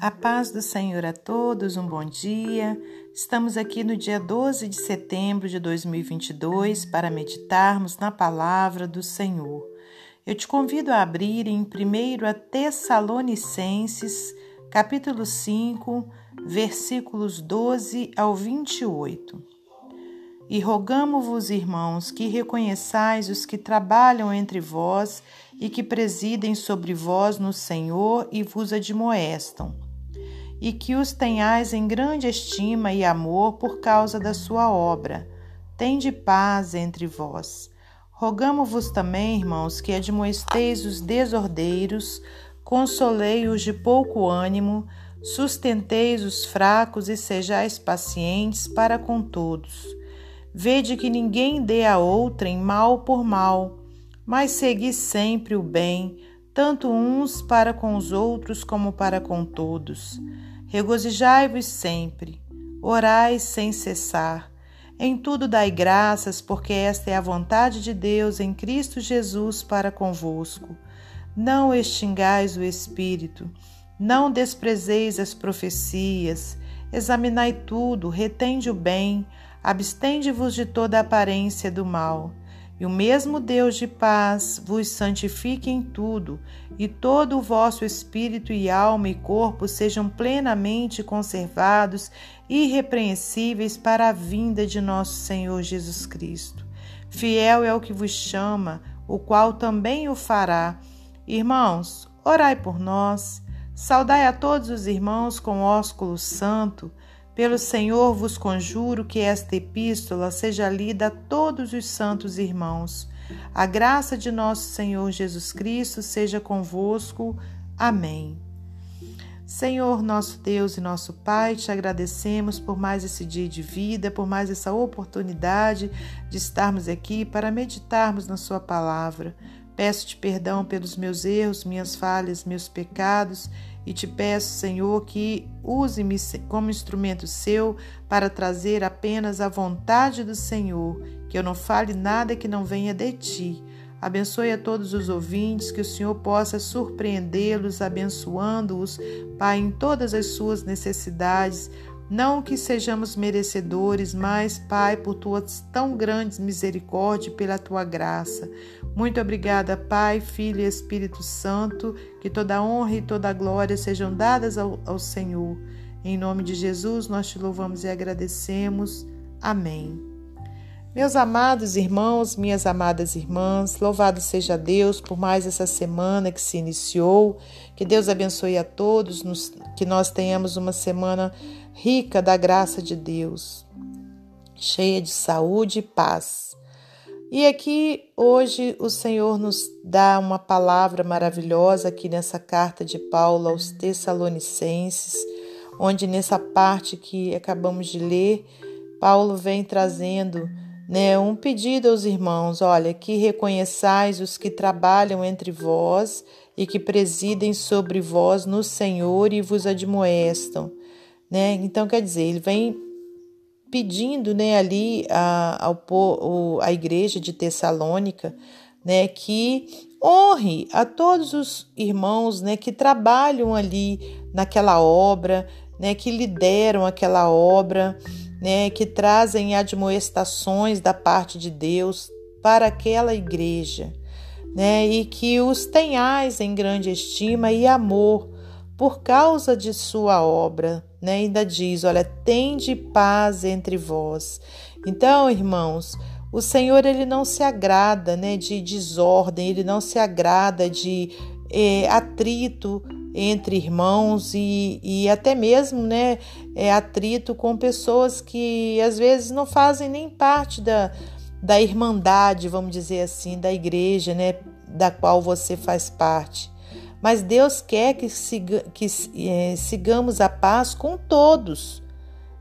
A paz do Senhor a todos, um bom dia. Estamos aqui no dia 12 de setembro de 2022 para meditarmos na palavra do Senhor. Eu te convido a abrir em 1 Tessalonicenses, capítulo 5, versículos 12 ao 28. E rogamo-vos, irmãos, que reconheçais os que trabalham entre vós e que presidem sobre vós no Senhor e vos admoestam e que os tenhais em grande estima e amor por causa da sua obra. Tende paz entre vós. Rogamo-vos também, irmãos, que admoesteis os desordeiros, consolei-os de pouco ânimo, sustenteis os fracos e sejais pacientes para com todos. Vede que ninguém dê a outrem mal por mal, mas segui sempre o bem, tanto uns para com os outros como para com todos. Regozijai-vos sempre, orai sem cessar. Em tudo dai graças, porque esta é a vontade de Deus em Cristo Jesus para convosco. Não extingais o espírito, não desprezeis as profecias, examinai tudo, retende o bem, abstende-vos de toda aparência do mal. E o mesmo Deus de paz vos santifique em tudo, e todo o vosso espírito e alma e corpo sejam plenamente conservados, irrepreensíveis para a vinda de nosso Senhor Jesus Cristo. Fiel é o que vos chama, o qual também o fará. Irmãos, orai por nós. Saudai a todos os irmãos com ósculo santo. Pelo Senhor vos conjuro que esta epístola seja lida a todos os santos irmãos. A graça de nosso Senhor Jesus Cristo seja convosco. Amém. Senhor, nosso Deus e nosso Pai, te agradecemos por mais esse dia de vida, por mais essa oportunidade de estarmos aqui para meditarmos na Sua palavra. Peço-te perdão pelos meus erros, minhas falhas, meus pecados e te peço, Senhor, que use-me como instrumento seu para trazer apenas a vontade do Senhor, que eu não fale nada que não venha de ti. Abençoe a todos os ouvintes, que o Senhor possa surpreendê-los, abençoando-os, Pai, em todas as suas necessidades, não que sejamos merecedores, mas, Pai, por tuas tão grandes misericórdias e pela tua graça. Muito obrigada, Pai, Filho e Espírito Santo, que toda honra e toda glória sejam dadas ao, ao Senhor. Em nome de Jesus, nós te louvamos e agradecemos. Amém. Meus amados irmãos, minhas amadas irmãs, louvado seja Deus por mais essa semana que se iniciou. Que Deus abençoe a todos, que nós tenhamos uma semana rica da graça de Deus, cheia de saúde e paz. E aqui hoje o Senhor nos dá uma palavra maravilhosa aqui nessa carta de Paulo aos Tessalonicenses, onde nessa parte que acabamos de ler, Paulo vem trazendo né, um pedido aos irmãos: olha, que reconheçais os que trabalham entre vós e que presidem sobre vós no Senhor e vos admoestam. Né? Então, quer dizer, ele vem pedindo né, ali a, ao, a igreja de Tessalônica né, que honre a todos os irmãos né, que trabalham ali naquela obra, né, que lideram aquela obra né, que trazem admoestações da parte de Deus para aquela igreja, né, e que os tenhais em grande estima e amor por causa de sua obra, né? Ainda diz, olha, tende paz entre vós. Então, irmãos, o Senhor ele não se agrada, né, de desordem, ele não se agrada de é, atrito entre irmãos e, e até mesmo né, é, atrito com pessoas que às vezes não fazem nem parte da, da irmandade, vamos dizer assim, da igreja né, da qual você faz parte. Mas Deus quer que, siga, que é, sigamos a paz com todos.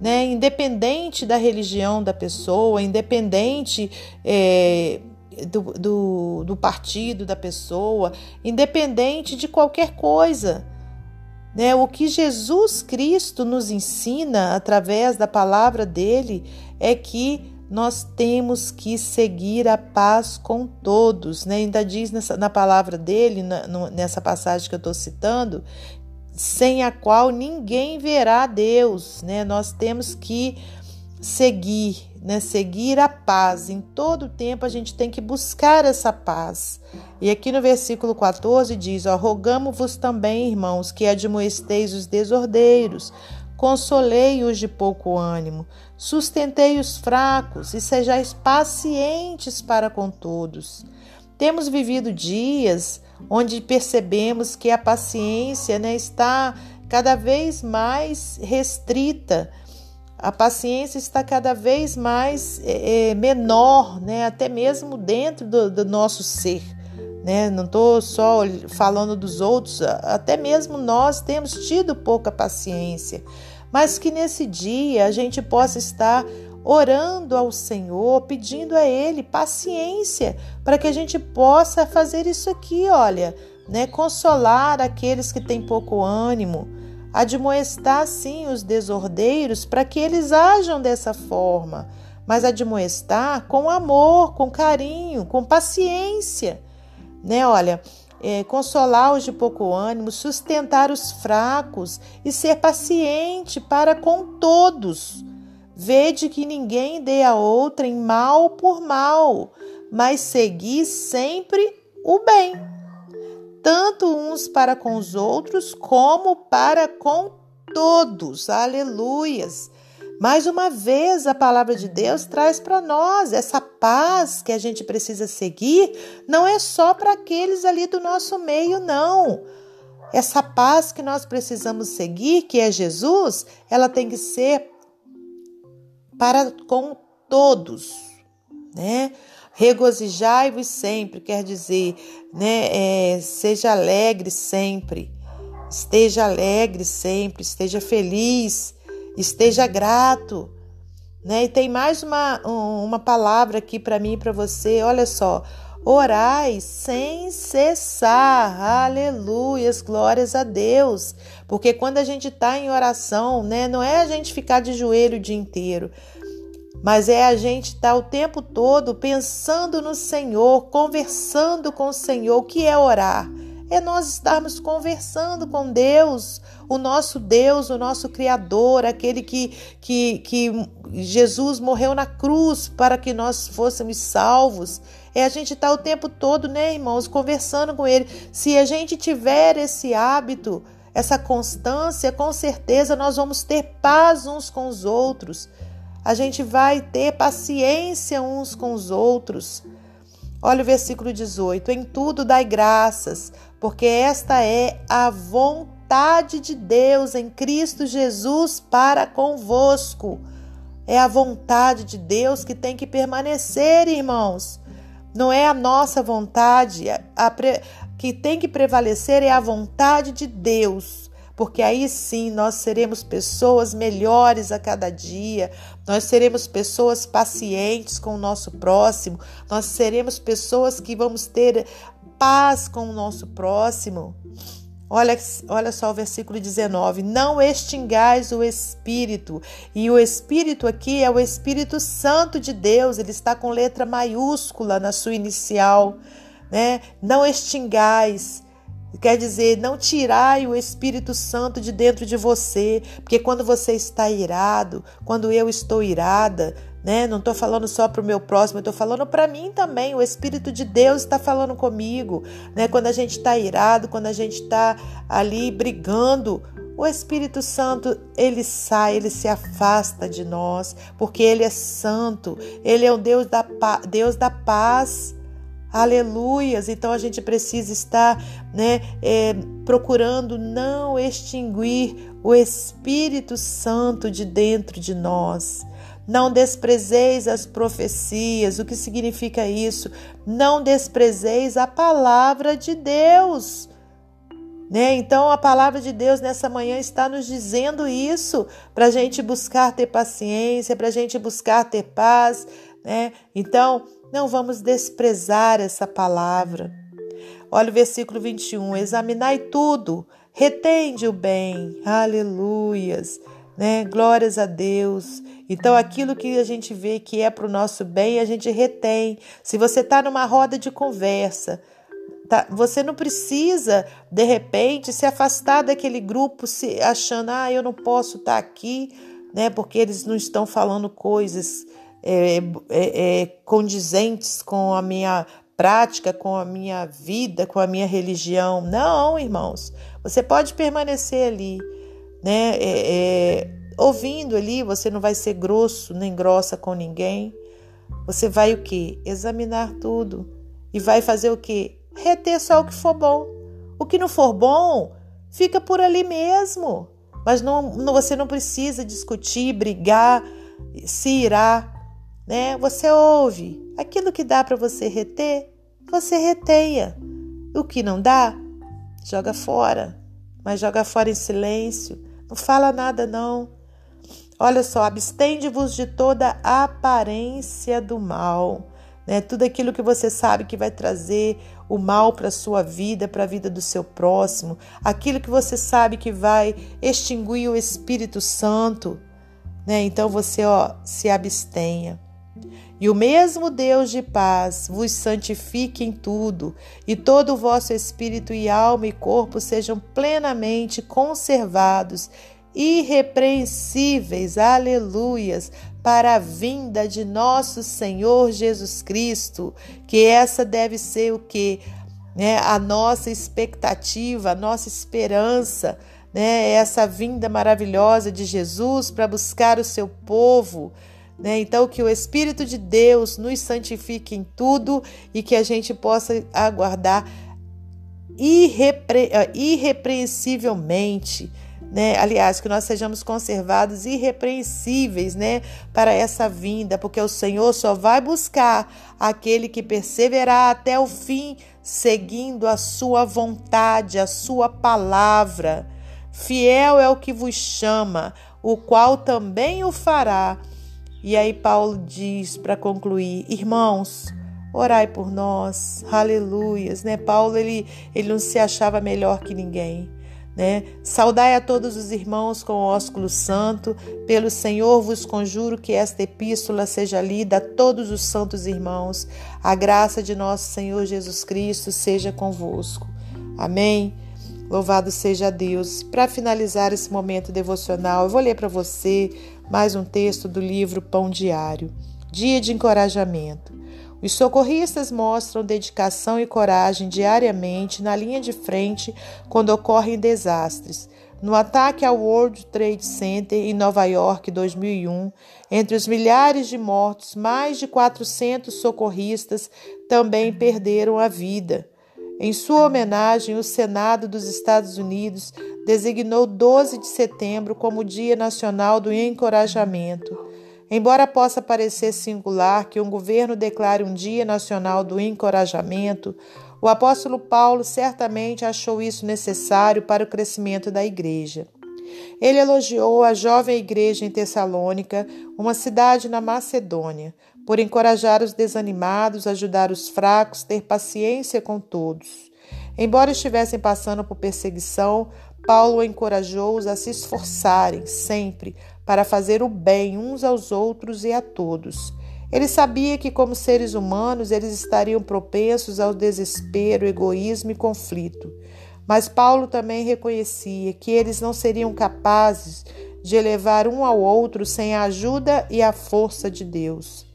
Né? Independente da religião da pessoa, independente é, do, do, do partido da pessoa, independente de qualquer coisa. Né? O que Jesus Cristo nos ensina através da palavra dele é que nós temos que seguir a paz com todos. Né? Ainda diz nessa, na palavra dele, na, no, nessa passagem que eu estou citando, sem a qual ninguém verá Deus, né? Nós temos que seguir, né? Seguir a paz. Em todo tempo a gente tem que buscar essa paz. E aqui no versículo 14 diz: ó, Rogamo-vos também, irmãos, que admoesteis os desordeiros, consolei os de pouco ânimo, sustentei os fracos e sejais pacientes para com todos. Temos vivido dias onde percebemos que a paciência né, está cada vez mais restrita a paciência está cada vez mais é, menor, né? até mesmo dentro do, do nosso ser. Né? Não estou só falando dos outros, até mesmo nós temos tido pouca paciência, mas que nesse dia a gente possa estar orando ao Senhor, pedindo a Ele paciência para que a gente possa fazer isso aqui, olha, né? Consolar aqueles que têm pouco ânimo admoestar sim os desordeiros para que eles ajam dessa forma, mas admoestar com amor, com carinho, com paciência, né? Olha, é, consolar os de pouco ânimo, sustentar os fracos e ser paciente para com todos. Vede que ninguém dê a outrem mal por mal, mas seguir sempre o bem tanto uns para com os outros, como para com todos. Aleluias! Mais uma vez, a palavra de Deus traz para nós essa paz que a gente precisa seguir, não é só para aqueles ali do nosso meio, não. Essa paz que nós precisamos seguir, que é Jesus, ela tem que ser para com todos, né? Regozijai-vos sempre, quer dizer, né, é, seja alegre sempre, esteja alegre sempre, esteja feliz, esteja grato. Né? E tem mais uma, uma palavra aqui para mim e para você, olha só. Orai sem cessar, aleluias, glórias a Deus. Porque quando a gente está em oração, né, não é a gente ficar de joelho o dia inteiro, mas é a gente estar tá o tempo todo pensando no Senhor, conversando com o Senhor. O que é orar? É nós estarmos conversando com Deus, o nosso Deus, o nosso Criador, aquele que, que, que Jesus morreu na cruz para que nós fôssemos salvos. É a gente estar tá o tempo todo, né, irmãos, conversando com Ele. Se a gente tiver esse hábito, essa constância, com certeza nós vamos ter paz uns com os outros a gente vai ter paciência uns com os outros. Olha o versículo 18: Em tudo dai graças, porque esta é a vontade de Deus em Cristo Jesus para convosco. É a vontade de Deus que tem que permanecer, irmãos. Não é a nossa vontade, a, pre, que tem que prevalecer é a vontade de Deus porque aí sim nós seremos pessoas melhores a cada dia, nós seremos pessoas pacientes com o nosso próximo, nós seremos pessoas que vamos ter paz com o nosso próximo. Olha, olha só o versículo 19: Não extingais o Espírito. E o Espírito aqui é o Espírito Santo de Deus, ele está com letra maiúscula na sua inicial. Né? Não extingais. Quer dizer, não tirai o Espírito Santo de dentro de você, porque quando você está irado, quando eu estou irada, né? Não estou falando só para o meu próximo, estou falando para mim também. O Espírito de Deus está falando comigo, né? Quando a gente está irado, quando a gente está ali brigando, o Espírito Santo, ele sai, ele se afasta de nós, porque ele é santo, ele é o Deus da, Deus da paz. Aleluias! Então a gente precisa estar né, é, procurando não extinguir o Espírito Santo de dentro de nós. Não desprezeis as profecias. O que significa isso? Não desprezeis a palavra de Deus. Né? Então, a palavra de Deus nessa manhã está nos dizendo isso, para a gente buscar ter paciência, para a gente buscar ter paz. Né? Então, não vamos desprezar essa palavra. Olha o versículo 21. Examinai tudo, retende o bem. Aleluias. Né? Glórias a Deus. Então, aquilo que a gente vê que é para o nosso bem, a gente retém. Se você está numa roda de conversa, Tá? Você não precisa, de repente, se afastar daquele grupo se achando, ah, eu não posso estar aqui, né? Porque eles não estão falando coisas é, é, é, condizentes com a minha prática, com a minha vida, com a minha religião. Não, irmãos. Você pode permanecer ali, né? É, é, ouvindo ali, você não vai ser grosso nem grossa com ninguém. Você vai o que? Examinar tudo. E vai fazer o que? Reter só o que for bom. O que não for bom, fica por ali mesmo. Mas não, não, você não precisa discutir, brigar, se irar, né? Você ouve. Aquilo que dá para você reter, você reteia. O que não dá, joga fora. Mas joga fora em silêncio. Não fala nada não. Olha só, abstende-vos de toda aparência do mal. Né? Tudo aquilo que você sabe que vai trazer o mal para a sua vida, para a vida do seu próximo, aquilo que você sabe que vai extinguir o Espírito Santo, né? Então você ó, se abstenha. E o mesmo Deus de paz vos santifique em tudo, e todo o vosso espírito e alma e corpo sejam plenamente conservados, irrepreensíveis, aleluias, para a vinda de nosso Senhor Jesus Cristo, que essa deve ser o que? Né, a nossa expectativa, a nossa esperança, né, essa vinda maravilhosa de Jesus para buscar o seu povo. Né? Então, que o Espírito de Deus nos santifique em tudo e que a gente possa aguardar irrepre irrepreensivelmente né? Aliás, que nós sejamos conservados irrepreensíveis, né, para essa vinda, porque o Senhor só vai buscar aquele que perseverar até o fim, seguindo a sua vontade, a sua palavra. Fiel é o que vos chama, o qual também o fará. E aí Paulo diz para concluir, irmãos, orai por nós. Aleluias, né? Paulo ele ele não se achava melhor que ninguém. Né? Saudai a todos os irmãos com o ósculo santo. Pelo Senhor vos conjuro que esta epístola seja lida a todos os santos irmãos. A graça de nosso Senhor Jesus Cristo seja convosco. Amém. Louvado seja Deus. Para finalizar esse momento devocional, eu vou ler para você mais um texto do livro Pão Diário. Dia de encorajamento. Os socorristas mostram dedicação e coragem diariamente na linha de frente quando ocorrem desastres. No ataque ao World Trade Center em Nova York 2001, entre os milhares de mortos, mais de 400 socorristas também perderam a vida. Em sua homenagem, o Senado dos Estados Unidos designou 12 de setembro como Dia Nacional do Encorajamento. Embora possa parecer singular que um governo declare um Dia Nacional do Encorajamento, o apóstolo Paulo certamente achou isso necessário para o crescimento da igreja. Ele elogiou a jovem igreja em Tessalônica, uma cidade na Macedônia, por encorajar os desanimados, ajudar os fracos, ter paciência com todos. Embora estivessem passando por perseguição, Paulo encorajou-os a se esforçarem sempre para fazer o bem uns aos outros e a todos. Ele sabia que, como seres humanos, eles estariam propensos ao desespero, egoísmo e conflito. Mas Paulo também reconhecia que eles não seriam capazes de elevar um ao outro sem a ajuda e a força de Deus.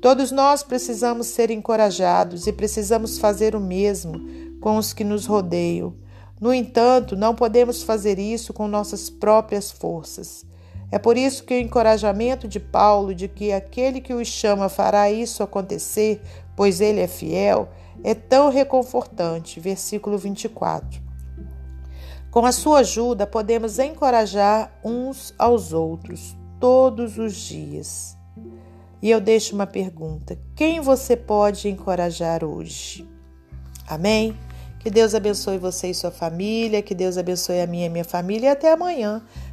Todos nós precisamos ser encorajados e precisamos fazer o mesmo com os que nos rodeiam. No entanto, não podemos fazer isso com nossas próprias forças. É por isso que o encorajamento de Paulo de que aquele que os chama fará isso acontecer, pois ele é fiel, é tão reconfortante. Versículo 24. Com a sua ajuda, podemos encorajar uns aos outros todos os dias. E eu deixo uma pergunta: quem você pode encorajar hoje? Amém? Que Deus abençoe você e sua família, que Deus abençoe a minha e minha família e até amanhã